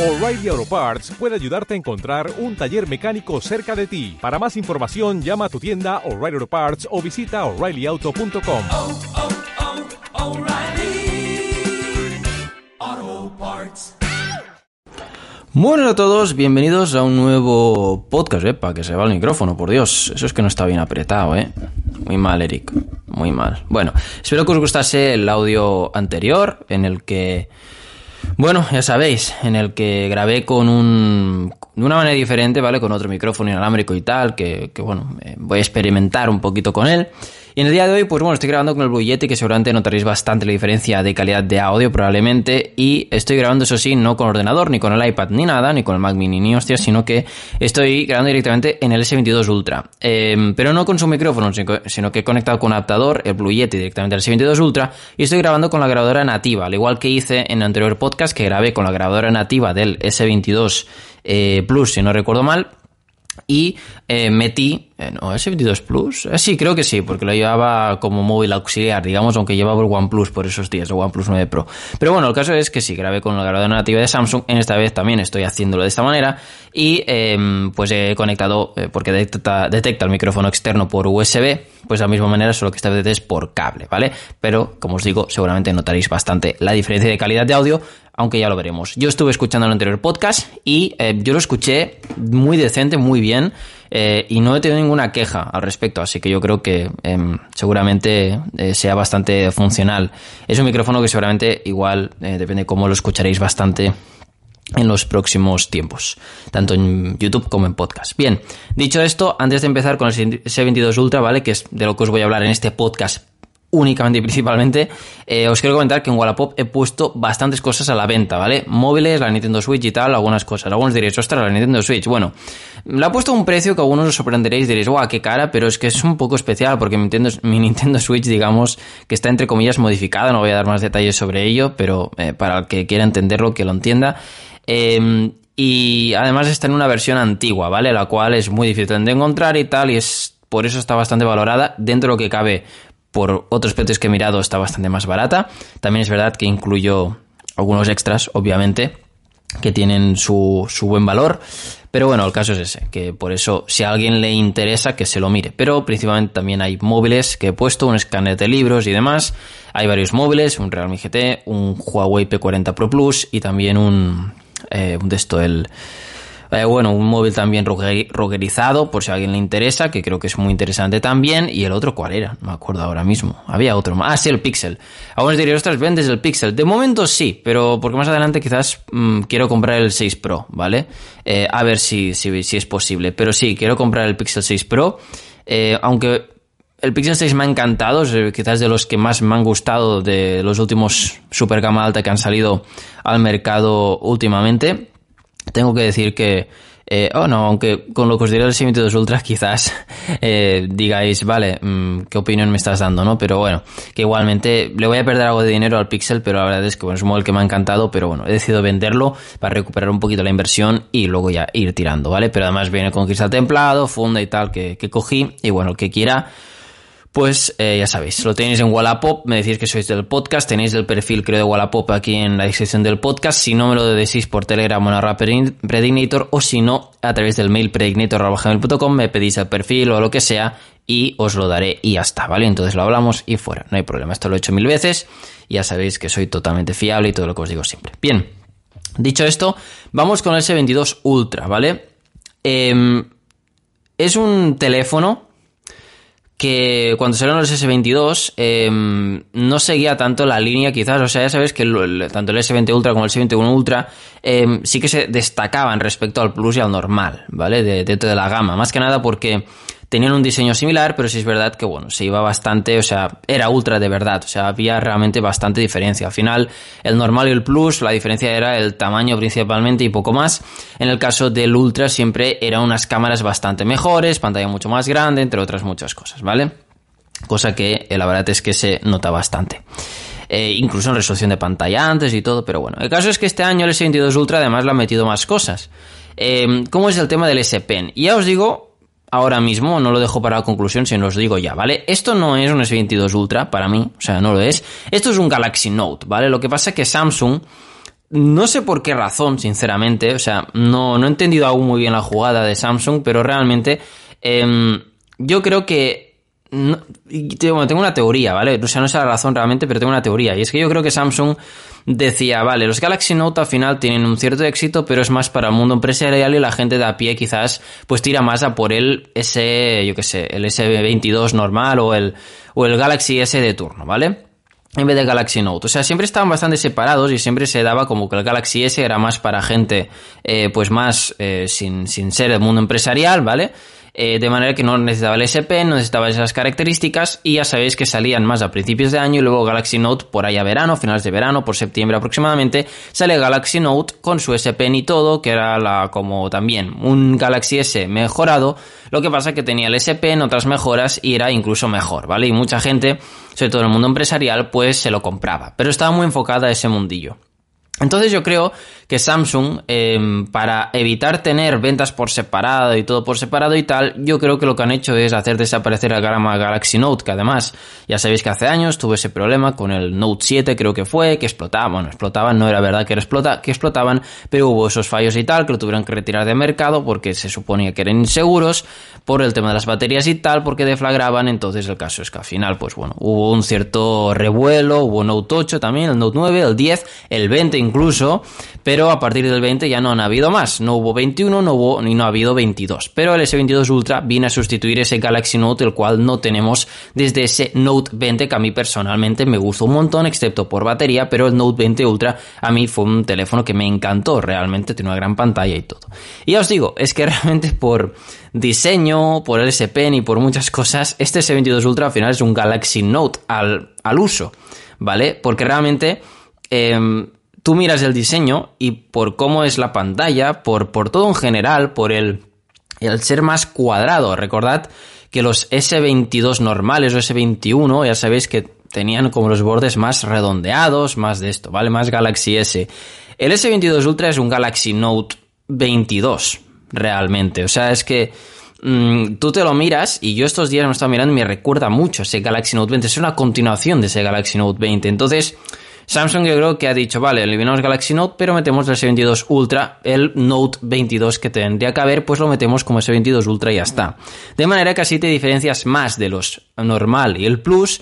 O'Reilly Auto Parts puede ayudarte a encontrar un taller mecánico cerca de ti. Para más información, llama a tu tienda O'Reilly Auto Parts o visita oreillyauto.com. oh, oh. Bueno a todos, bienvenidos a un nuevo podcast, eh, para que se va el micrófono, por Dios, eso es que no está bien apretado, eh. Muy mal, Eric, muy mal. Bueno, espero que os gustase el audio anterior, en el que, bueno, ya sabéis, en el que grabé con un, de una manera diferente, ¿vale? Con otro micrófono inalámbrico y tal, que, que bueno, eh, voy a experimentar un poquito con él. Y en el día de hoy, pues bueno, estoy grabando con el Blue Yeti, que seguramente notaréis bastante la diferencia de calidad de audio, probablemente. Y estoy grabando, eso sí, no con ordenador, ni con el iPad, ni nada, ni con el Mac Mini, ni hostias, sino que estoy grabando directamente en el S22 Ultra. Eh, pero no con su micrófono, sino que he conectado con un adaptador, el Blue Yeti, directamente al S22 Ultra, y estoy grabando con la grabadora nativa, al igual que hice en el anterior podcast, que grabé con la grabadora nativa del S22 eh, Plus, si no recuerdo mal y eh, metí, eh, no, S22 Plus, sí, creo que sí, porque lo llevaba como móvil auxiliar, digamos, aunque llevaba el OnePlus por esos días, el OnePlus 9 Pro. Pero bueno, el caso es que sí, grabé con la grabadora nativa de Samsung, en esta vez también estoy haciéndolo de esta manera y em, pues he conectado, eh, porque detecta, detecta el micrófono externo por USB, pues de la misma manera, solo que esta vez es por cable, ¿vale? Pero, como os digo, seguramente notaréis bastante la diferencia de calidad de audio, aunque ya lo veremos. Yo estuve escuchando el anterior podcast y eh, yo lo escuché muy decente, muy bien, eh, y no he tenido ninguna queja al respecto, así que yo creo que eh, seguramente eh, sea bastante funcional. Es un micrófono que seguramente igual, depende cómo lo escucharéis bastante en los próximos tiempos, tanto en YouTube como en podcast. Bien, dicho esto, antes de empezar con el S22 Ultra, ¿vale? Que es de lo que os voy a hablar en este podcast únicamente y principalmente, eh, os quiero comentar que en Wallapop he puesto bastantes cosas a la venta, ¿vale? Móviles, la Nintendo Switch y tal, algunas cosas. Algunos diréis, ostras, la Nintendo Switch. Bueno, la he puesto a un precio que algunos os sorprenderéis, diréis, guau, qué cara, pero es que es un poco especial porque mi Nintendo, mi Nintendo Switch, digamos, que está entre comillas modificada, no voy a dar más detalles sobre ello, pero eh, para el que quiera entenderlo, que lo entienda. Eh, y además está en una versión antigua, ¿vale? La cual es muy difícil de encontrar y tal, y es por eso está bastante valorada. Dentro de lo que cabe, por otros precios que he mirado, está bastante más barata. También es verdad que incluyo algunos extras, obviamente, que tienen su, su buen valor. Pero bueno, el caso es ese, que por eso, si a alguien le interesa, que se lo mire. Pero principalmente también hay móviles que he puesto, un escáner de libros y demás. Hay varios móviles, un Realme GT, un Huawei P40 Pro Plus y también un, eh, de esto, el, eh, bueno, un móvil también roguerizado, por si a alguien le interesa, que creo que es muy interesante también. Y el otro, ¿cuál era? No me acuerdo ahora mismo. Había otro más. Ah, sí, el Pixel. Algunos dirían, ostras, vendes el Pixel. De momento sí, pero porque más adelante quizás mmm, quiero comprar el 6 Pro, ¿vale? Eh, a ver si, si, si, es posible. Pero sí, quiero comprar el Pixel 6 Pro. Eh, aunque el Pixel 6 me ha encantado, es quizás de los que más me han gustado de los últimos super gama alta que han salido al mercado últimamente. Tengo que decir que, eh, oh no, aunque con lo que os diré del S22 Ultra quizás eh, digáis, vale, mmm, ¿qué opinión me estás dando? no Pero bueno, que igualmente le voy a perder algo de dinero al Pixel, pero la verdad es que es un modelo que me ha encantado, pero bueno, he decidido venderlo para recuperar un poquito la inversión y luego ya ir tirando, ¿vale? Pero además viene con cristal templado, funda y tal que, que cogí, y bueno, el que quiera pues eh, ya sabéis, lo tenéis en Wallapop, me decís que sois del podcast, tenéis el perfil creo de Wallapop aquí en la descripción del podcast, si no me lo decís por Telegram o en Predignator o si no a través del mail predignator.com me pedís el perfil o lo que sea y os lo daré y ya está, ¿vale? Entonces lo hablamos y fuera, no hay problema, esto lo he hecho mil veces, ya sabéis que soy totalmente fiable y todo lo que os digo siempre. Bien, dicho esto, vamos con el S22 Ultra, ¿vale? Eh, es un teléfono que cuando salieron los S22 eh, no seguía tanto la línea quizás, o sea, ya sabes que tanto el S20 Ultra como el S21 Ultra eh, sí que se destacaban respecto al Plus y al normal, ¿vale? De, dentro de la gama, más que nada porque tenían un diseño similar, pero sí es verdad que, bueno, se iba bastante, o sea, era ultra de verdad, o sea, había realmente bastante diferencia. Al final, el normal y el plus, la diferencia era el tamaño principalmente y poco más. En el caso del ultra siempre eran unas cámaras bastante mejores, pantalla mucho más grande, entre otras muchas cosas, ¿vale? Cosa que eh, la verdad es que se nota bastante. Eh, incluso en resolución de pantalla antes y todo, pero bueno. El caso es que este año el S22 Ultra además le ha metido más cosas. Eh, ¿Cómo es el tema del S Pen? Y ya os digo, ahora mismo, no lo dejo para la conclusión, sino os digo ya, ¿vale? Esto no es un S22 Ultra para mí, o sea, no lo es. Esto es un Galaxy Note, ¿vale? Lo que pasa es que Samsung no sé por qué razón, sinceramente, o sea, no, no he entendido aún muy bien la jugada de Samsung, pero realmente em, yo creo que no, bueno, tengo una teoría, ¿vale? O sea, no sé la razón realmente, pero tengo una teoría. Y es que yo creo que Samsung decía, vale, los Galaxy Note al final tienen un cierto éxito, pero es más para el mundo empresarial y la gente de a pie quizás pues tira más a por el S, yo qué sé, el S22 normal o el, o el Galaxy S de turno, ¿vale? en vez de Galaxy Note. O sea, siempre estaban bastante separados y siempre se daba como que el Galaxy S era más para gente, eh, pues más eh, sin, sin ser el mundo empresarial, ¿vale? Eh, de manera que no necesitaba el SP, no necesitaba esas características y ya sabéis que salían más a principios de año y luego Galaxy Note por ahí a verano, finales de verano, por septiembre aproximadamente, sale Galaxy Note con su S Pen y todo, que era la, como también un Galaxy S mejorado, lo que pasa que tenía el S Pen, otras mejoras y era incluso mejor, ¿vale? Y mucha gente, sobre todo en el mundo empresarial, pues se lo compraba, pero estaba muy enfocada a ese mundillo. Entonces yo creo que Samsung, em, para evitar tener ventas por separado y todo por separado y tal, yo creo que lo que han hecho es hacer desaparecer el gama Galaxy Note, que además ya sabéis que hace años tuve ese problema con el Note 7, creo que fue, que explotaba, bueno, explotaban, no era verdad que, explota, que explotaban, pero hubo esos fallos y tal, que lo tuvieron que retirar de mercado porque se suponía que eran inseguros por el tema de las baterías y tal, porque deflagraban, entonces el caso es que al final, pues bueno, hubo un cierto revuelo, hubo Note 8 también, el Note 9, el 10, el 20 incluso, pero a partir del 20 ya no han habido más. No hubo 21, no hubo ni no ha habido 22. Pero el S22 Ultra viene a sustituir ese Galaxy Note, el cual no tenemos desde ese Note 20 que a mí personalmente me gustó un montón, excepto por batería, pero el Note 20 Ultra a mí fue un teléfono que me encantó, realmente tiene una gran pantalla y todo. Y ya os digo, es que realmente por diseño, por el S Pen y por muchas cosas, este S22 Ultra al final es un Galaxy Note al, al uso, ¿vale? Porque realmente... Eh, tú miras el diseño y por cómo es la pantalla, por, por todo en general, por el, el ser más cuadrado. Recordad que los S22 normales o S21, ya sabéis que tenían como los bordes más redondeados, más de esto, ¿vale? Más Galaxy S. El S22 Ultra es un Galaxy Note 22, realmente. O sea, es que mm, tú te lo miras y yo estos días me estaba mirando y me recuerda mucho ese Galaxy Note 20. Es una continuación de ese Galaxy Note 20. Entonces, Samsung yo creo que ha dicho, vale, eliminamos Galaxy Note, pero metemos el S22 Ultra, el Note 22 que tendría que haber, pues lo metemos como S22 Ultra y ya está. De manera que así te diferencias más de los normal y el Plus,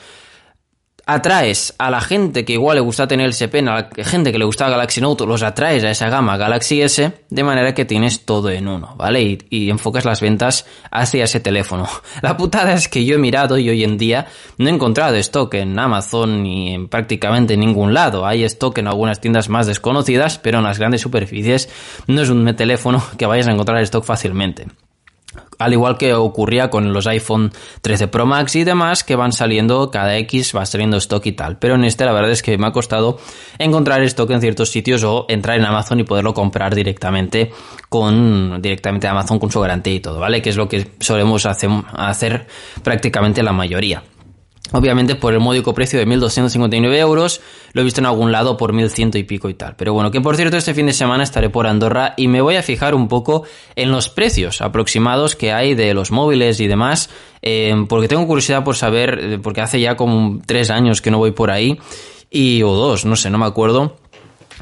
atraes a la gente que igual le gusta tener el S Pen, a la gente que le gusta Galaxy Note, los atraes a esa gama Galaxy S, de manera que tienes todo en uno, ¿vale? Y, enfocas las ventas hacia ese teléfono. La putada es que yo he mirado y hoy en día no he encontrado stock en Amazon ni en prácticamente ningún lado. Hay stock en algunas tiendas más desconocidas, pero en las grandes superficies no es un teléfono que vayas a encontrar stock fácilmente. Al igual que ocurría con los iPhone 13 Pro Max y demás que van saliendo cada X, va saliendo stock y tal. Pero en este la verdad es que me ha costado encontrar stock en ciertos sitios o entrar en Amazon y poderlo comprar directamente con directamente Amazon con su garantía y todo, ¿vale? Que es lo que solemos hacer, hacer prácticamente la mayoría. Obviamente por el módico precio de 1.259 euros, lo he visto en algún lado por 1.100 y pico y tal. Pero bueno, que por cierto este fin de semana estaré por Andorra y me voy a fijar un poco en los precios aproximados que hay de los móviles y demás, eh, porque tengo curiosidad por saber, eh, porque hace ya como tres años que no voy por ahí, y o dos, no sé, no me acuerdo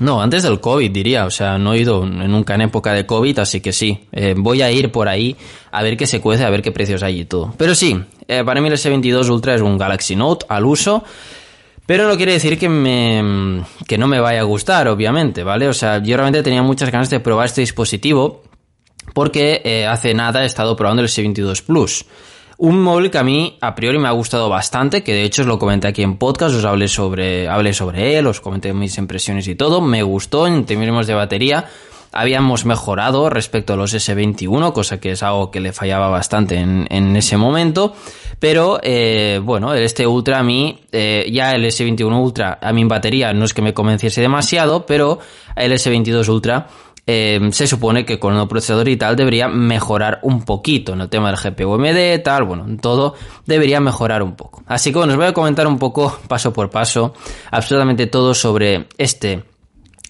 no, antes del COVID diría, o sea, no he ido nunca en época de COVID, así que sí, eh, voy a ir por ahí a ver qué se cuece, a ver qué precios hay y todo. Pero sí, eh, para mí el S22 Ultra es un Galaxy Note al uso, pero no quiere decir que, me, que no me vaya a gustar, obviamente, ¿vale? O sea, yo realmente tenía muchas ganas de probar este dispositivo porque eh, hace nada he estado probando el S22 Plus. Un móvil que a mí a priori me ha gustado bastante, que de hecho os lo comenté aquí en podcast, os hablé sobre, hablé sobre él, os comenté mis impresiones y todo, me gustó en términos de batería, habíamos mejorado respecto a los S21, cosa que es algo que le fallaba bastante en, ese momento, pero eh, bueno, este Ultra a mí, eh, ya el S21 Ultra a mi batería no es que me convenciese demasiado, pero el S22 Ultra eh, se supone que con el procesador y tal debería mejorar un poquito en el tema del GPU MD, tal, bueno, todo debería mejorar un poco. Así que bueno, os voy a comentar un poco, paso por paso, absolutamente todo sobre este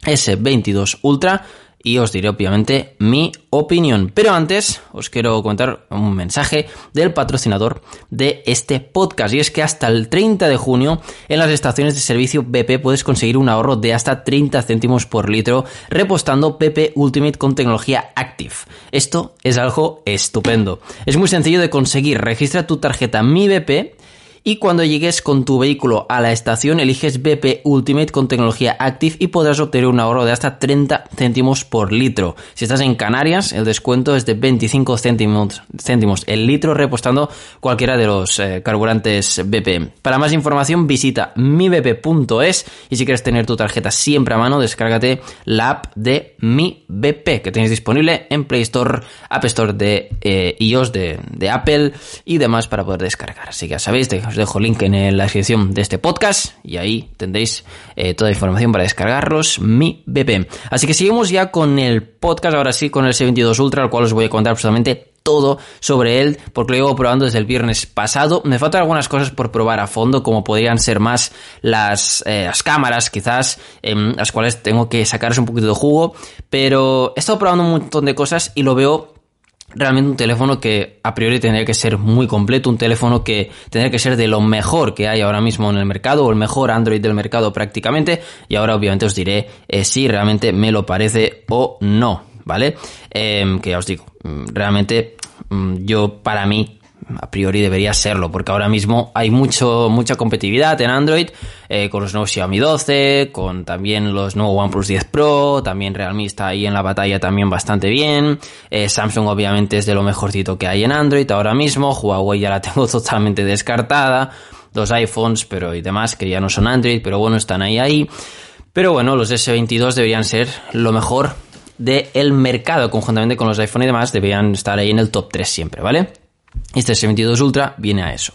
S22 Ultra y os diré obviamente mi opinión. Pero antes os quiero comentar un mensaje del patrocinador de este podcast y es que hasta el 30 de junio en las estaciones de servicio BP puedes conseguir un ahorro de hasta 30 céntimos por litro repostando PP Ultimate con tecnología Active. Esto es algo estupendo. Es muy sencillo de conseguir. Registra tu tarjeta Mi BP y cuando llegues con tu vehículo a la estación eliges BP Ultimate con tecnología Active y podrás obtener un ahorro de hasta 30 céntimos por litro. Si estás en Canarias, el descuento es de 25 céntimos, el litro repostando cualquiera de los eh, carburantes BP. Para más información visita mibp.es y si quieres tener tu tarjeta siempre a mano, descárgate la app de Mi BP que tenéis disponible en Play Store, App Store de eh, iOS, de, de, Apple y demás para poder descargar. Así que ya sabéis, dejo link en la descripción de este podcast y ahí tendréis eh, toda la información para descargarlos, mi BP. Así que seguimos ya con el podcast, ahora sí, con el S22 Ultra, al cual os voy a contar absolutamente todo sobre él, porque lo llevo probando desde el viernes pasado. Me faltan algunas cosas por probar a fondo, como podrían ser más las, eh, las cámaras, quizás, eh, las cuales tengo que sacaros un poquito de jugo, pero he estado probando un montón de cosas y lo veo realmente un teléfono que a priori tendría que ser muy completo, un teléfono que tendría que ser de lo mejor que hay ahora mismo en el mercado o el mejor Android del mercado prácticamente y ahora obviamente os diré eh, si realmente me lo parece o no, ¿vale? Eh, que ya os digo, mm, realmente mm, yo para mí a priori debería serlo, porque ahora mismo hay mucho, mucha competitividad en Android, eh, con los nuevos Xiaomi 12, con también los nuevos OnePlus 10 Pro, también Realme está ahí en la batalla también bastante bien, eh, Samsung obviamente es de lo mejorcito que hay en Android ahora mismo, Huawei ya la tengo totalmente descartada, los iPhones pero y demás que ya no son Android, pero bueno, están ahí ahí, pero bueno, los S22 deberían ser lo mejor del mercado, conjuntamente con los iPhone y demás, deberían estar ahí en el top 3 siempre, ¿vale? Este S22 Ultra viene a eso.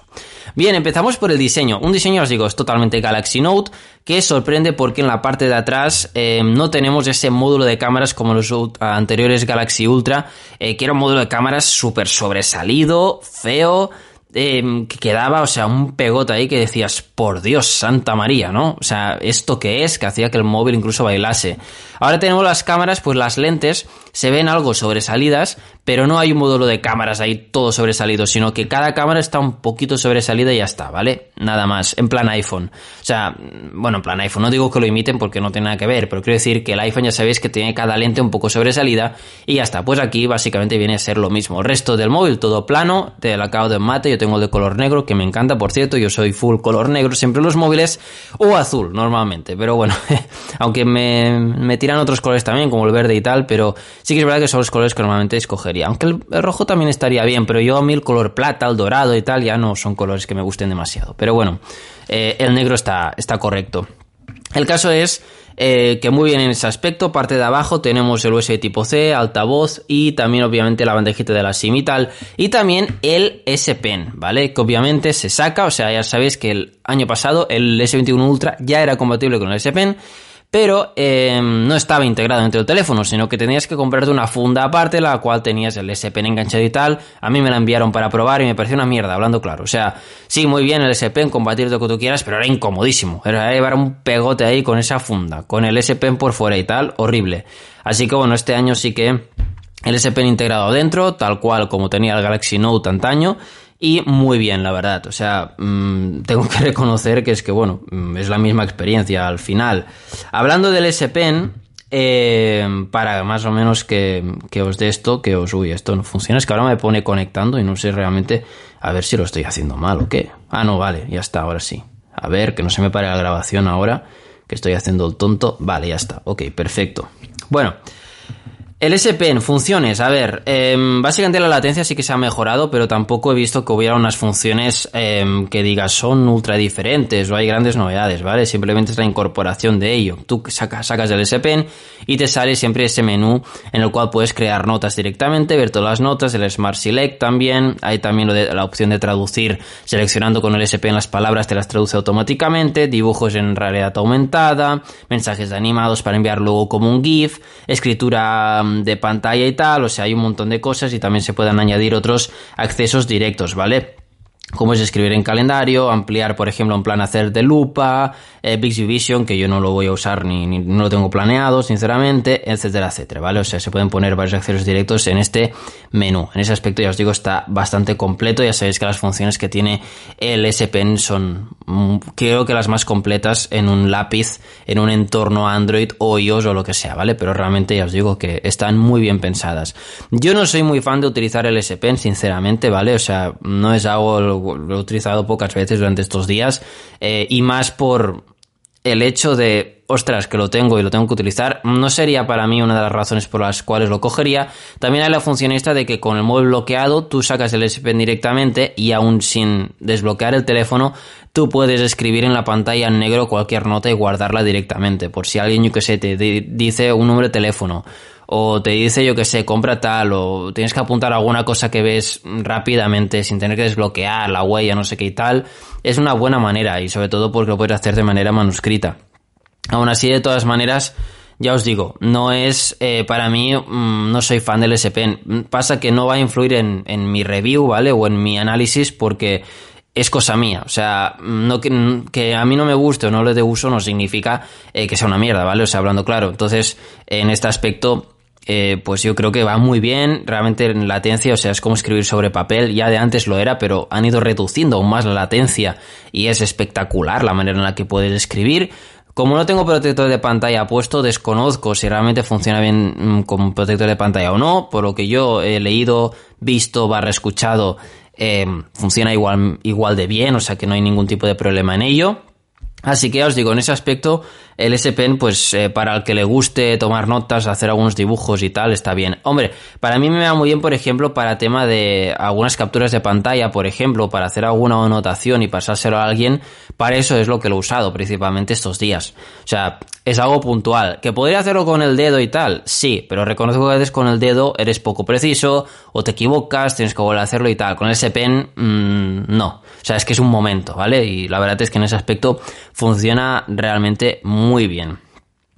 Bien, empezamos por el diseño. Un diseño, os digo, es totalmente Galaxy Note, que sorprende porque en la parte de atrás eh, no tenemos ese módulo de cámaras como los anteriores Galaxy Ultra, eh, que era un módulo de cámaras súper sobresalido, feo, eh, que quedaba, o sea, un pegote ahí que decías, por Dios, Santa María, ¿no? O sea, ¿esto qué es? Que hacía que el móvil incluso bailase. Ahora tenemos las cámaras, pues las lentes se ven algo sobresalidas, pero no hay un módulo de cámaras ahí todo sobresalido, sino que cada cámara está un poquito sobresalida y ya está, ¿vale? Nada más, en plan iPhone. O sea, bueno, en plan iPhone, no digo que lo imiten porque no tiene nada que ver, pero quiero decir que el iPhone ya sabéis que tiene cada lente un poco sobresalida y ya está. Pues aquí básicamente viene a ser lo mismo. Resto del móvil todo plano, del acabado en mate, yo tengo de color negro, que me encanta, por cierto, yo soy full color negro siempre los móviles, o azul normalmente, pero bueno, aunque me, me otros colores también, como el verde y tal, pero sí que es verdad que son los colores que normalmente escogería. Aunque el, el rojo también estaría bien, pero yo a mí el color plata, el dorado y tal, ya no son colores que me gusten demasiado. Pero bueno, eh, el negro está, está correcto. El caso es eh, que muy bien en ese aspecto. Parte de abajo tenemos el USB tipo C, altavoz y también obviamente la bandejita de la SIM y tal. Y también el S Pen, ¿vale? Que obviamente se saca, o sea, ya sabéis que el año pasado el S21 Ultra ya era compatible con el S Pen pero eh, no estaba integrado entre el teléfono, sino que tenías que comprarte una funda aparte, la cual tenías el S Pen enganchado y tal. A mí me la enviaron para probar y me pareció una mierda, hablando claro. O sea, sí, muy bien el S Pen, combatir lo que tú quieras, pero era incomodísimo. Era llevar un pegote ahí con esa funda, con el S Pen por fuera y tal, horrible. Así que bueno, este año sí que el S Pen integrado dentro, tal cual como tenía el Galaxy Note antaño y muy bien, la verdad. O sea, mmm, tengo que reconocer que es que, bueno, mm, es la misma experiencia al final. Hablando del S Pen, eh, para más o menos que, que, os dé esto, que os, uy, esto no funciona, es que ahora me pone conectando y no sé realmente a ver si lo estoy haciendo mal o qué. Ah, no, vale, ya está, ahora sí. A ver, que no se me pare la grabación ahora, que estoy haciendo el tonto. Vale, ya está, ok, perfecto. Bueno. El S Pen, funciones, a ver, eh, básicamente la latencia sí que se ha mejorado, pero tampoco he visto que hubiera unas funciones eh, que digas son ultra diferentes o hay grandes novedades, ¿vale? Simplemente es la incorporación de ello. Tú sacas, sacas el S Pen y te sale siempre ese menú en el cual puedes crear notas directamente, ver todas las notas, el Smart Select también, hay también la opción de traducir, seleccionando con el S Pen las palabras te las traduce automáticamente, dibujos en realidad aumentada, mensajes animados para enviar luego como un GIF, escritura de pantalla y tal, o sea, hay un montón de cosas y también se pueden añadir otros accesos directos, ¿vale? Como es escribir en calendario, ampliar, por ejemplo, un plan hacer de lupa, eh, Bixby que yo no lo voy a usar ni, ni- no lo tengo planeado, sinceramente, etcétera, etcétera, ¿vale? O sea, se pueden poner varios accesos directos en este menú. En ese aspecto, ya os digo, está bastante completo. Ya sabéis que las funciones que tiene el S Pen son, mm, creo que las más completas en un lápiz, en un entorno Android o iOS o lo que sea, ¿vale? Pero realmente ya os digo que están muy bien pensadas. Yo no soy muy fan de utilizar el S Pen, sinceramente, ¿vale? O sea, no es algo, lo, he utilizado pocas veces durante estos días eh, y más por el hecho de, ostras, que lo tengo y lo tengo que utilizar, no sería para mí una de las razones por las cuales lo cogería. También hay la función esta de que con el móvil bloqueado tú sacas el S Pen directamente y aún sin desbloquear el teléfono tú puedes escribir en la pantalla en negro cualquier nota y guardarla directamente. Por si alguien, yo que sé, te di- dice un número de teléfono o te dice, yo que sé, compra tal, o tienes que apuntar alguna cosa que ves rápidamente sin tener que desbloquear la huella, no sé qué y tal, es una buena manera y sobre todo porque lo puedes hacer de manera manuscrita. Aún así, de todas maneras, ya os digo, no es eh, para mí, mm, no soy fan del S Pen. Pasa que no va a influir en, en mi review, ¿vale? O en mi análisis porque es cosa mía. O sea, que a mí no me guste o no le dé uso no significa eh, que sea una mierda, ¿vale? O sea, hablando claro. Entonces, en este aspecto, eh, pues yo creo que va muy bien. Realmente en latencia, o sea, es como escribir sobre papel. Ya de antes lo era, pero han ido reduciendo aún más la latencia y es espectacular la manera en la que puedes escribir. Como no tengo protector de pantalla puesto, desconozco si realmente funciona bien mm, con protector de pantalla o no. Por lo que yo he leído, visto, barra escuchado, eh, funciona igual, igual de bien, o sea que no hay ningún tipo de problema en ello. Así que ya os digo, en ese aspecto, el S Pen, pues eh, para el que le guste tomar notas, hacer algunos dibujos y tal, está bien. Hombre, para mí me va muy bien, por ejemplo, para tema de algunas capturas de pantalla, por ejemplo, para hacer alguna anotación y pasárselo a alguien, para eso es lo que lo he usado principalmente estos días. O sea, es algo puntual. ¿Que podría hacerlo con el dedo y tal? Sí, pero reconozco que a veces con el dedo eres poco preciso, o te equivocas, tienes que volver a hacerlo y tal. Con el S Pen, mmm, no. O sea, es que es un momento, ¿vale? Y la verdad es que en ese aspecto funciona realmente muy bien.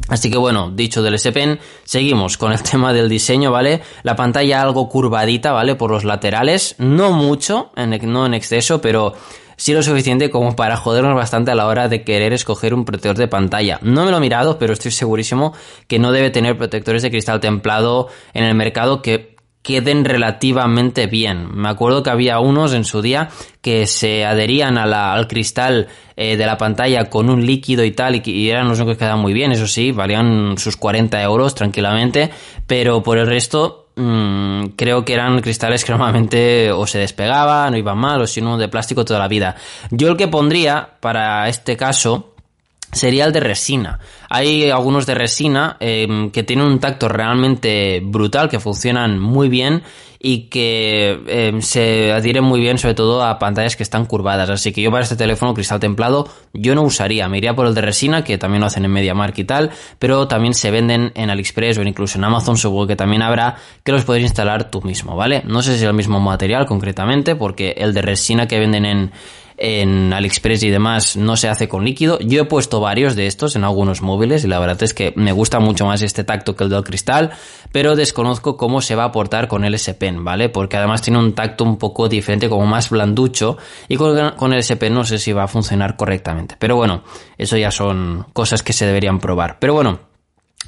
Así que bueno, dicho del S Pen, seguimos con el tema del diseño, ¿vale? La pantalla algo curvadita, ¿vale? Por los laterales, no mucho, no en exceso, pero sí lo suficiente como para jodernos bastante a la hora de querer escoger un protector de pantalla. No me lo he mirado, pero estoy segurísimo que no debe tener protectores de cristal templado en el mercado que queden relativamente bien. Me acuerdo que había unos en su día que se adherían al cristal eh, de la pantalla con un líquido y tal, y, eran los únicos que quedaban muy bien, eso sí, valían sus 40 euros tranquilamente, pero por el resto mmm, creo que eran cristales que normalmente o se despegaban o iban mal, o si no de plástico toda la vida. Yo el que pondría para este caso sería el de resina. Hay algunos de resina eh, que tienen un tacto realmente brutal, que funcionan muy bien y que eh, se adhieren muy bien sobre todo a pantallas que están curvadas. Así que yo para este teléfono cristal templado yo no usaría. Me iría por el de resina, que también lo hacen en MediaMarkt y tal, pero también se venden en AliExpress o incluso en Amazon, seguro que también habrá, que los puedes instalar tú mismo, ¿vale? No sé si es el mismo material concretamente, porque el de resina que venden en en AliExpress y demás no se hace con líquido. Yo he puesto varios de estos en algunos móviles y la verdad es que me gusta mucho más este tacto que el del cristal, pero desconozco cómo se va a portar con el S Pen, ¿vale? Porque además tiene un tacto un poco diferente, como más blanducho, y con, con el S Pen no sé si va a funcionar correctamente. Pero bueno, eso ya son cosas que se deberían probar. Pero bueno,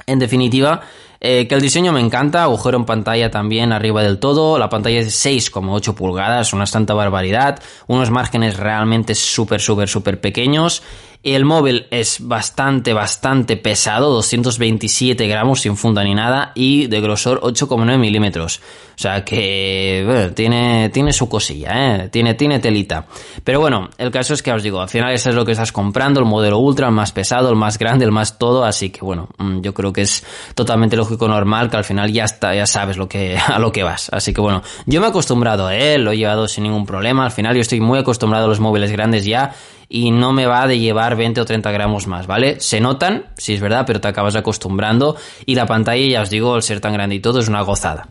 en definitiva, eh, que el diseño me encanta, agujero en pantalla también arriba del todo, la pantalla es de 6,8 pulgadas, una santa barbaridad, unos márgenes realmente súper, súper, súper pequeños. El móvil es bastante, bastante pesado, 227 gramos sin funda ni nada y de grosor 8,9 milímetros. O sea que tiene, tiene su cosilla, ¿eh? tiene, tiene telita. Pero bueno, el caso es que os digo, al final eso es lo que estás comprando, el modelo ultra, el más pesado, el más grande, el más todo, así que bueno, yo creo que es totalmente lógico, normal, que al final ya está, ya sabes lo que, a lo que vas. Así que bueno, yo me he acostumbrado a él, lo he llevado sin ningún problema, al final yo estoy muy acostumbrado a los móviles grandes ya y no me va de llevar 20 o 30 gramos más, ¿vale? Se notan, sí es verdad, pero te acabas acostumbrando y la pantalla, ya os digo, al ser tan grande y todo, es una gozada.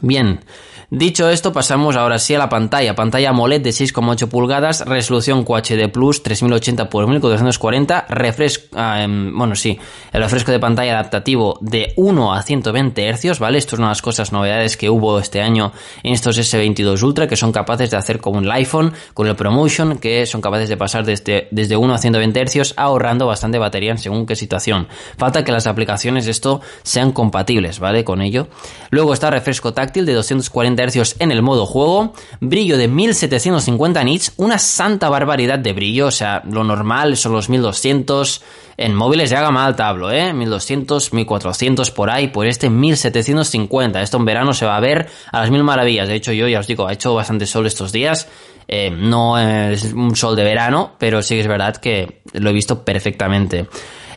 Bien, Dicho esto, pasamos ahora sí a la pantalla. Pantalla AMOLED de 6,8 pulgadas, resolución QHD Plus 3080 x 1440, refresco, ah, em, bueno, sí, el refresco de pantalla adaptativo de 1 a 120 Hz, ¿vale? Esto es una de las cosas novedades que hubo este año en estos S22 Ultra, que son capaces de hacer como el iPhone con el Promotion, que son capaces de pasar desde, desde 1 a 120 Hz, ahorrando bastante batería en según qué situación. Falta que las aplicaciones de esto sean compatibles, ¿vale? Con ello. Luego está refresco táctil de 240 Hz en el modo juego, brillo de 1750 nits, una santa barbaridad de brillo, o sea, lo normal son los 1200 en móviles de gama alta hablo, ¿eh? 1200, 1400 por ahí, por este 1750. Esto en verano se va a ver a las mil maravillas. De hecho, yo ya os digo, ha hecho bastante sol estos días. Eh, no es un sol de verano, pero sí que es verdad que lo he visto perfectamente.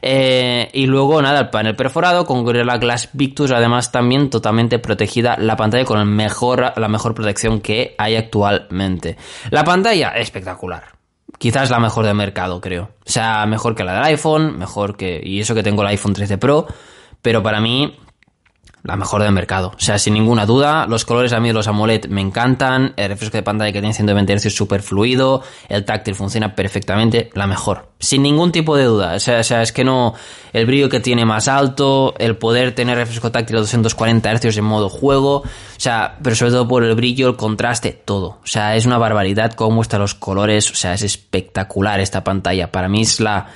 Eh, y luego, nada, el panel perforado con Gorilla Glass Victus, además también totalmente protegida la pantalla con el mejor, la mejor protección que hay actualmente. La pantalla, espectacular. Quizás la mejor del mercado, creo. O sea, mejor que la del iPhone, mejor que... Y eso que tengo el iPhone 13 Pro, pero para mí la mejor del mercado. O sea, sin ninguna duda, los colores a mí de los AMOLED me encantan, el refresco de pantalla que tiene 120 Hz es súper fluido, el táctil funciona perfectamente, la mejor. Sin ningún tipo de duda. O sea, o sea, es que no, el brillo que tiene más alto, el poder tener refresco táctil a 240 Hz en modo juego, o sea, pero sobre todo por el brillo, el contraste, todo. O sea, es una barbaridad cómo muestra los colores, o sea, es espectacular esta pantalla. Para mí es la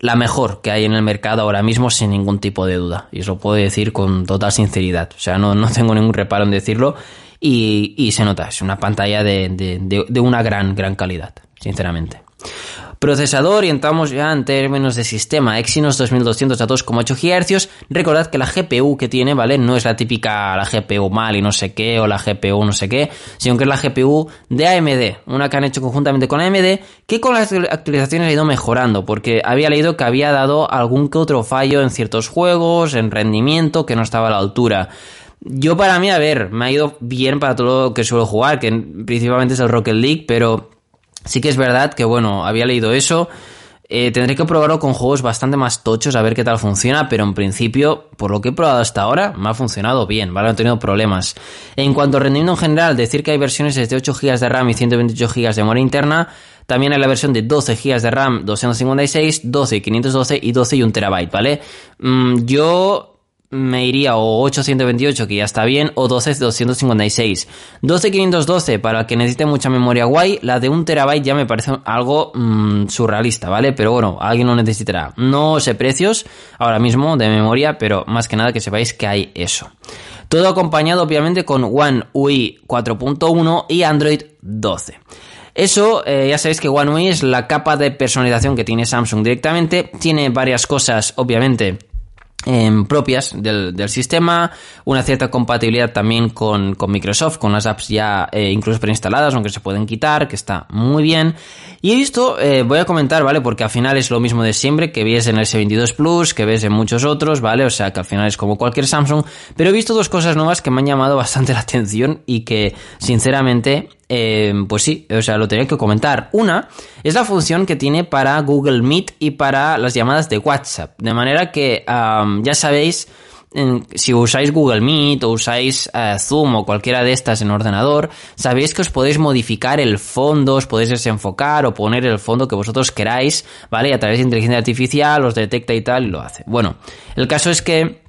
la mejor que hay en el mercado ahora mismo sin ningún tipo de duda. Y os lo puedo decir con total sinceridad. O sea, no, no tengo ningún reparo en decirlo. Y, y se nota, es una pantalla de, de, de, de una gran, gran calidad, sinceramente. Procesador, y entramos ya en términos de sistema Exynos 2200 a 2,8 GHz. Recordad que la GPU que tiene, ¿vale? No es la típica la GPU mal y no sé qué, o la GPU no sé qué, sino que es la GPU de AMD, una que han hecho conjuntamente con AMD, que con las actualizaciones ha ido mejorando, porque había leído que había dado algún que otro fallo en ciertos juegos, en rendimiento, que no estaba a la altura. Yo para mí, a ver, me ha ido bien para todo lo que suelo jugar, que principalmente es el Rocket League, pero Sí que es verdad que, bueno, había leído eso. Eh, tendré que probarlo con juegos bastante más tochos a ver qué tal funciona, pero en principio, por lo que he probado hasta ahora, me ha funcionado bien, ¿vale? No he tenido problemas. En cuanto a rendimiento en general, decir que hay versiones de 8 GB de RAM y 128 GB de memoria interna. También hay la versión de 12 GB de RAM, 256, 12 y 512 y 12 y 1 TB, ¿vale? Mm, yo me iría o 828 que ya está bien o 12256 12512 para el que necesite mucha memoria guay la de un terabyte ya me parece algo mmm, surrealista vale pero bueno alguien lo necesitará. No sé precios ahora mismo de memoria pero más que nada que sepáis que hay eso. Todo acompañado obviamente con One UI 4.1 y Android 12 eso, eh, ya sabéis que One UI es la capa de personalización que tiene Samsung directamente. Tiene varias cosas, obviamente, eh, propias del, del, sistema, una cierta compatibilidad también con, con Microsoft, con las apps ya eh, incluso preinstaladas, aunque se pueden quitar, que está muy bien. Y he visto, eh, voy a comentar, ¿vale? Porque al final es lo mismo de siempre, que ves en el S22 Plus, que ves en muchos otros, ¿vale? O sea que al final es como cualquier Samsung, pero he visto dos cosas nuevas que me han llamado bastante la atención y que sinceramente eh, pues sí, o sea, lo tenía que comentar. Una es la función que tiene para Google Meet y para las llamadas de WhatsApp. De manera que ya sabéis, si usáis Google Meet o usáis uh, Zoom o cualquiera de estas en ordenador, sabéis que os podéis modificar el fondo, os podéis desenfocar o poner el fondo que vosotros queráis, ¿vale? Y a través de inteligencia artificial os detecta y tal y lo hace. Bueno, el caso es que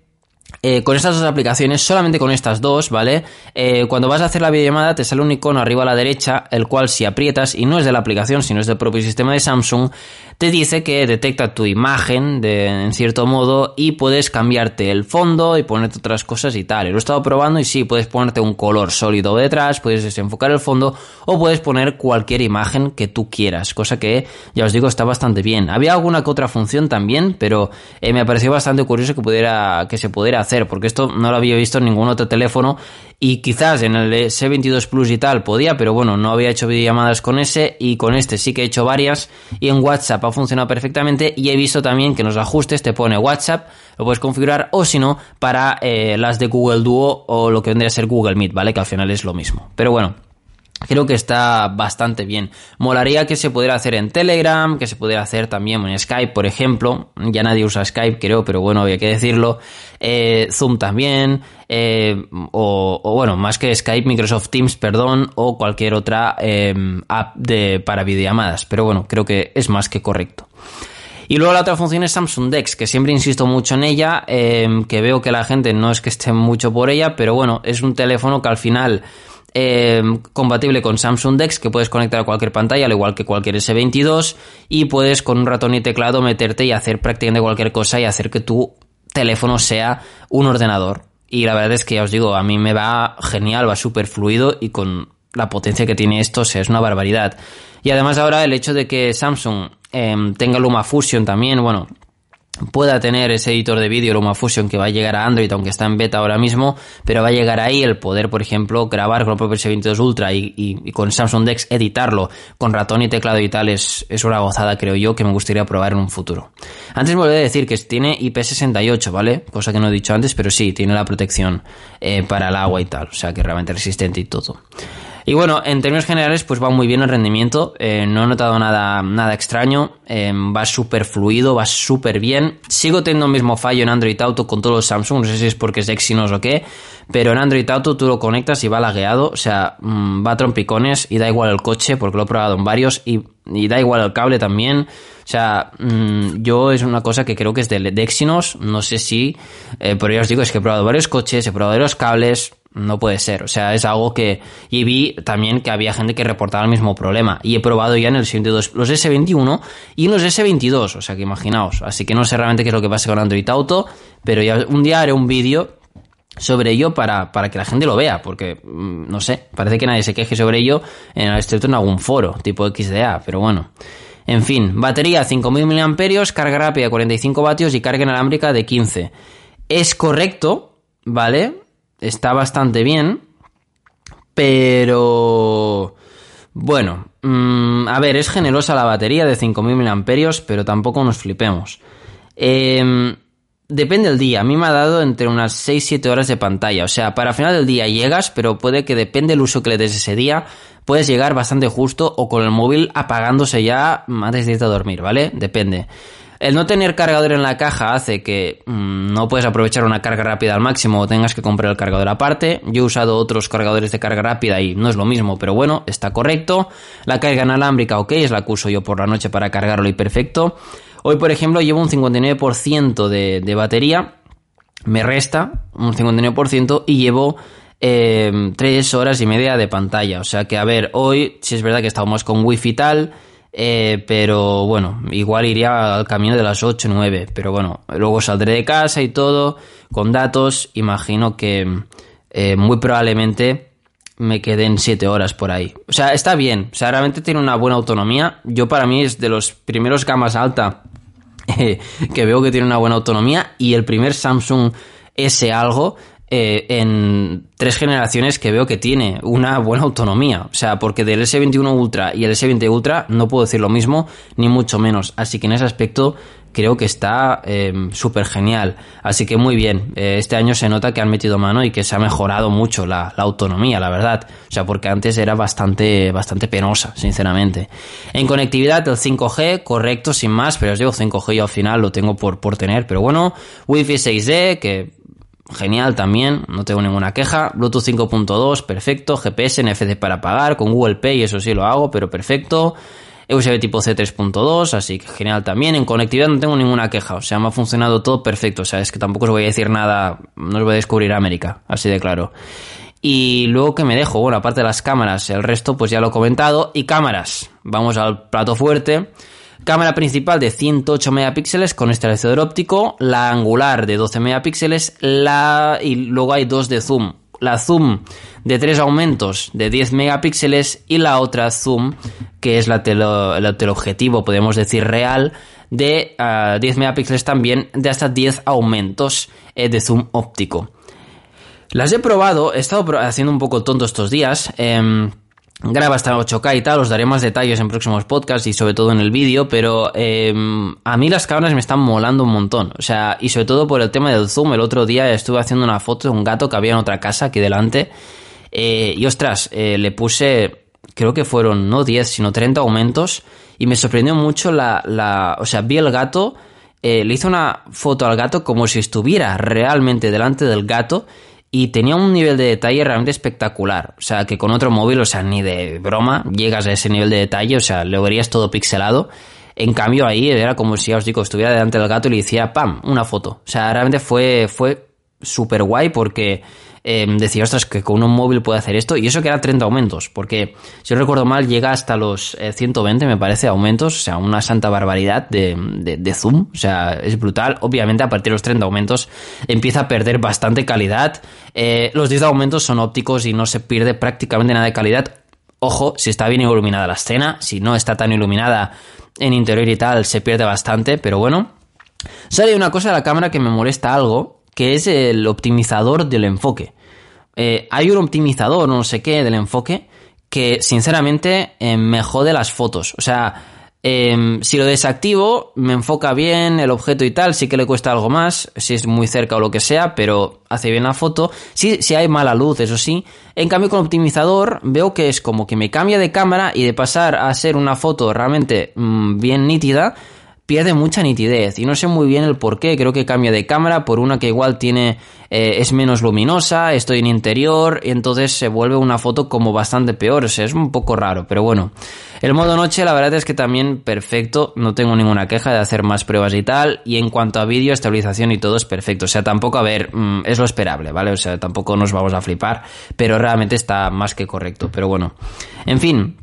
eh, con estas dos aplicaciones, solamente con estas dos, ¿vale? Eh, cuando vas a hacer la videollamada te sale un icono arriba a la derecha, el cual si aprietas, y no es de la aplicación, sino es del propio sistema de Samsung, te dice que detecta tu imagen, de, en cierto modo, y puedes cambiarte el fondo y ponerte otras cosas y tal. Lo he estado probando y sí, puedes ponerte un color sólido detrás, puedes desenfocar el fondo, o puedes poner cualquier imagen que tú quieras, cosa que, ya os digo, está bastante bien. Había alguna que otra función también, pero eh, me pareció bastante curioso que pudiera, que se pudiera hacer, porque esto no lo había visto en ningún otro teléfono y quizás en el S22 Plus y tal podía, pero bueno, no había hecho videollamadas con ese y con este sí que he hecho varias y en WhatsApp ha funcionado perfectamente y he visto también que en los ajustes te pone WhatsApp, lo puedes configurar o si no para eh, las de Google Duo o lo que vendría a ser Google Meet, ¿vale? Que al final es lo mismo. Pero bueno, Creo que está bastante bien. Molaría que se pudiera hacer en Telegram, que se pudiera hacer también en Skype, por ejemplo. Ya nadie usa Skype, creo, pero bueno, había que decirlo. Eh, Zoom también. eh, o, o, bueno, más que Skype, Microsoft Teams, perdón, o cualquier otra eh, app de, para videollamadas. Pero bueno, creo que es más que correcto. Y luego la otra función es Samsung Dex, que siempre insisto mucho en ella, eh, que veo que la gente no es que esté mucho por ella, pero bueno, es un teléfono que al final eh, compatible con Samsung Dex que puedes conectar a cualquier pantalla, al igual que cualquier S22, y puedes con un ratón y teclado meterte y hacer prácticamente cualquier cosa y hacer que tu teléfono sea un ordenador. Y la verdad es que ya os digo, a mí me va genial, va súper fluido y con la potencia que tiene esto, es una barbaridad. Y además ahora el hecho de que Samsung eh, tenga LumaFusion también, bueno, pueda tener ese editor de vídeo LumaFusion que va a llegar a Android, aunque está en beta ahora mismo, pero va a llegar ahí el poder, por ejemplo, grabar con el propio S22 Ultra y, y, con Samsung Dex editarlo con ratón y teclado y tal, es, es, una gozada, creo yo, que me gustaría probar en un futuro. Antes me olvidé decir que tiene IP68, ¿vale? Cosa que no he dicho antes, pero sí, tiene la protección eh, para el agua y tal, o sea que realmente resistente y todo. Y bueno, en términos generales, pues va muy bien el rendimiento. Eh, no he notado nada, nada extraño. Eh, va súper fluido, va súper bien. Sigo teniendo el mismo fallo en Android Auto con todos los Samsung. No sé si es porque es Exynos o qué. Pero en Android Auto tú lo conectas y va lagueado. O sea, mmm, va a trompicones y da igual el coche porque lo he probado en varios. Y, da igual el cable también. O sea, mmm, yo es una cosa que creo que es de, de Exynos. No sé si. Eh, pero ya os digo, es que he probado varios coches, he probado varios cables no puede ser. O sea, es algo que. Y vi también que había gente que reportaba el mismo problema. Y he probado ya en el S22 los S21 y en los S22. O sea, que imaginaos. Así que no sé realmente qué es lo que pasa con Android Auto. Pero ya un día haré un vídeo sobre ello para, para que la gente lo vea. Porque, no sé, parece que nadie se queje sobre ello en excepto en algún foro, tipo XDA. Pero bueno. En fin, batería 5000 mAh, carga rápida 45 vatios y carga inalámbrica de 15. Es correcto, ¿vale? Está bastante bien, pero... Bueno, mmm, a ver, es generosa la batería de 5000 mAh, pero tampoco nos flipemos. Eh, depende del día, a mí me ha dado entre unas 6-7 horas de pantalla, o sea, para final del día llegas, pero puede que depende del uso que le des ese día, puedes llegar bastante justo o con el móvil apagándose ya antes de irte a dormir, ¿vale? Depende. El no tener cargador en la caja hace que mmm, no puedes aprovechar una carga rápida al máximo o tengas que comprar el cargador aparte. Yo he usado otros cargadores de carga rápida y no es lo mismo, pero bueno, está correcto. La carga inalámbrica, ok, es la que uso yo por la noche para cargarlo y perfecto. Hoy, por ejemplo, llevo un 59% de, de batería. Me resta un 59% y llevo eh, 3 horas y media de pantalla. O sea que, a ver, hoy, si es verdad que estamos con wifi tal eh, pero bueno, igual iría al camino de las 8, 9. Pero bueno, luego saldré de casa y todo, con datos. Imagino que eh, muy probablemente me queden 7 horas por ahí. O sea, está bien. O sea, realmente tiene una buena autonomía. Yo para mí es de los primeros gamas alta que veo que tiene una buena autonomía. Y el primer Samsung S algo eh, en tres generaciones que veo que tiene una buena autonomía. O sea, porque del S21 Ultra y el S20 Ultra no puedo decir lo mismo, ni mucho menos. Así que en ese aspecto creo que está eh, súper genial. Así que muy bien. Eh, este año se nota que han metido mano y que se ha mejorado mucho la, autonomía, la verdad. O sea, porque antes era bastante, bastante penosa, sinceramente. En conectividad, el 5G, correcto, sin más, pero os digo 5G yo al final lo tengo por, por tener. Pero bueno, Wi-Fi 6D, que genial también, no tengo ninguna queja. Bluetooth 5.2, perfecto. GPS, NFC para pagar, con Google Pay, eso sí lo hago, pero perfecto. USB tipo C 3.2, así que genial también. En conectividad no tengo ninguna queja, o sea, me ha funcionado todo perfecto. O sea, es que tampoco os voy a decir nada, no os voy a descubrir América, así de claro. Y luego que me dejo, bueno, aparte de las cámaras, el resto pues ya lo he comentado. Y cámaras, vamos al plato fuerte. Cámara principal de 108 megapíxeles con estabilizador óptico, la angular de 12 megapíxeles, la y luego hay dos de zoom. La zoom de tres aumentos de 10 megapíxeles y la otra zoom que es la tele, el teleobjetivo, podemos decir real, de uh, 10 megapíxeles también de hasta 10 aumentos eh, de zoom óptico. Las he probado, he estado haciendo un poco tonto estos días. Eh, graba hasta 8K y tal, os daré más detalles en próximos podcasts y sobre todo en el vídeo, pero eh, a mí las cámaras me están molando un montón, o sea, y sobre todo por el tema del zoom, el otro día estuve haciendo una foto de un gato que había en otra casa aquí delante, eh, y ostras, eh, le puse creo que fueron no 10, sino 30 aumentos y me sorprendió mucho la, la o sea, vi el gato, eh, le hice una foto al gato como si estuviera realmente delante del gato y tenía un nivel de detalle realmente espectacular. O sea, que con otro móvil, o sea, ni de broma llegas a ese nivel de detalle, o sea, lo verías todo pixelado. En cambio, ahí era como si, ya os digo, estuviera delante del gato y le decía, ¡pam!, una foto. O sea, realmente fue, fue súper guay porque eh, decía, ostras, que con un móvil puede hacer esto. Y eso que era 30 aumentos, porque si no recuerdo mal, llega hasta los 120, eh, me parece, aumentos. O sea, una santa barbaridad de, de, zoom. O sea, es brutal. Obviamente, a partir de los 30 aumentos empieza a perder bastante calidad. Eh, los 10 aumentos son ópticos y no se pierde prácticamente nada de calidad. Ojo, si está bien iluminada la escena, si no está tan iluminada en interior y tal, se pierde bastante, pero bueno. Sale una cosa de la cámara que me molesta algo, que es el optimizador del enfoque. Eh, hay un optimizador, no sé qué, del enfoque, que sinceramente eh, me jode las fotos. O sea, em, si lo desactivo, me enfoca bien el objeto y tal, sí que le cuesta algo más, si es muy cerca o lo que sea, pero hace bien la foto. Si, si hay mala luz, eso sí. En cambio, con optimizador veo que es como que me cambia de cámara y de pasar a ser una foto realmente mm, bien nítida, pierde mucha nitidez y no sé muy bien el por qué. Creo que cambia de cámara por una que igual tiene eh, es menos luminosa, estoy en interior y entonces se vuelve una foto como bastante peor. O sea, es un poco raro, pero bueno. El modo noche, la verdad es que también perfecto. No tengo ninguna queja de hacer más pruebas y tal. Y en cuanto a vídeo, estabilización y todo es perfecto. O sea, tampoco, a ver, mm, es lo esperable, ¿vale? O sea, tampoco nos vamos a flipar, pero realmente está más que correcto. Pero bueno, en fin,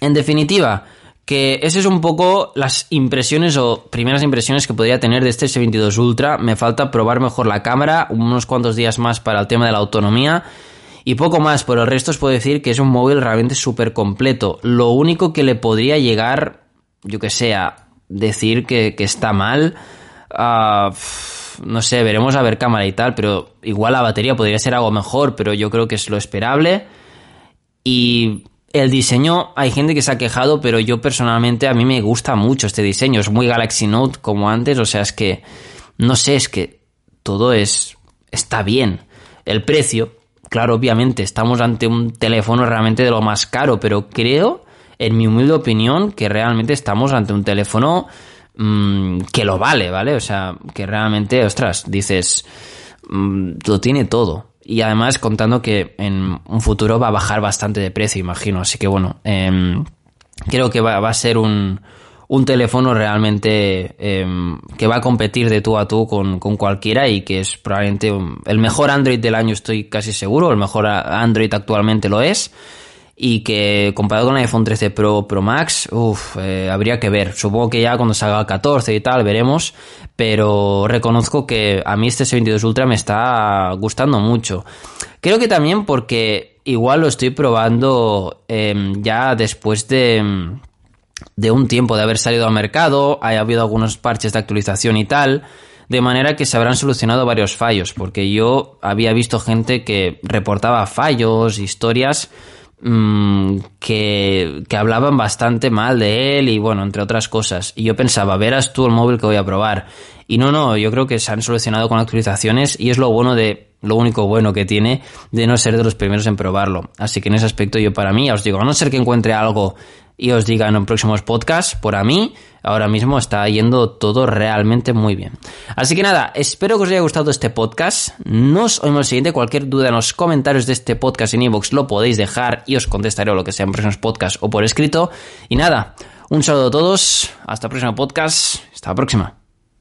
en definitiva que ese es un poco las impresiones o primeras impresiones que podría tener de este S22 Ultra. Me falta probar mejor la cámara, unos cuantos días más para el tema de la autonomía y poco más. Por el resto os puedo decir que es un móvil realmente súper completo. Lo único que le podría llegar, yo que sé, a decir que, está mal, uh, no sé, veremos a ver cámara y tal, pero igual la batería podría ser algo mejor, pero yo creo que es lo esperable. Y el diseño, hay gente que se ha quejado, pero yo personalmente a mí me gusta mucho este diseño. Es muy Galaxy Note como antes, o sea, es que, no sé, es que todo es, está bien. El precio, claro, obviamente, estamos ante un teléfono realmente de lo más caro, pero creo, en mi humilde opinión, que realmente estamos ante un teléfono mm, que lo vale, ¿vale? O sea, que realmente, ostras, dices, mm, lo tiene todo y además contando que en un futuro va a bajar bastante de precio, imagino. Así que bueno, em, creo que va, a ser un, un teléfono realmente em, que va a competir de tú a tú con, con, cualquiera y que es probablemente el mejor Android del año, estoy casi seguro, el mejor Android actualmente lo es y que comparado con el iPhone 13 Pro Pro Max, uff, eh, habría que ver. Supongo que ya cuando salga el 14 y tal veremos, pero reconozco que a mí este S22 Ultra me está gustando mucho. Creo que también porque igual lo estoy probando em, ya después de, de un tiempo de haber salido al mercado, ha habido algunos parches de actualización y tal de manera que se habrán solucionado varios fallos, porque yo había visto gente que reportaba fallos, historias Mm, que, que, hablaban bastante mal de él y bueno, entre otras cosas. Y yo pensaba, verás tú el móvil que voy a probar. Y no, no, yo creo que se han solucionado con actualizaciones y es lo bueno de, lo único bueno que tiene de no ser de los primeros en probarlo. Así que en ese aspecto yo para mí, os digo, a no ser que encuentre algo y os diga en próximos podcasts, por mí, ahora mismo está yendo todo realmente muy bien. Así que nada, espero que os haya gustado este podcast. Nos oímos el siguiente. Cualquier duda en los comentarios de este podcast en iVoox lo podéis dejar y os contestaré lo que sea en próximos podcasts o por escrito. Y nada, un saludo a todos. Hasta el próximo podcast. Hasta la próxima.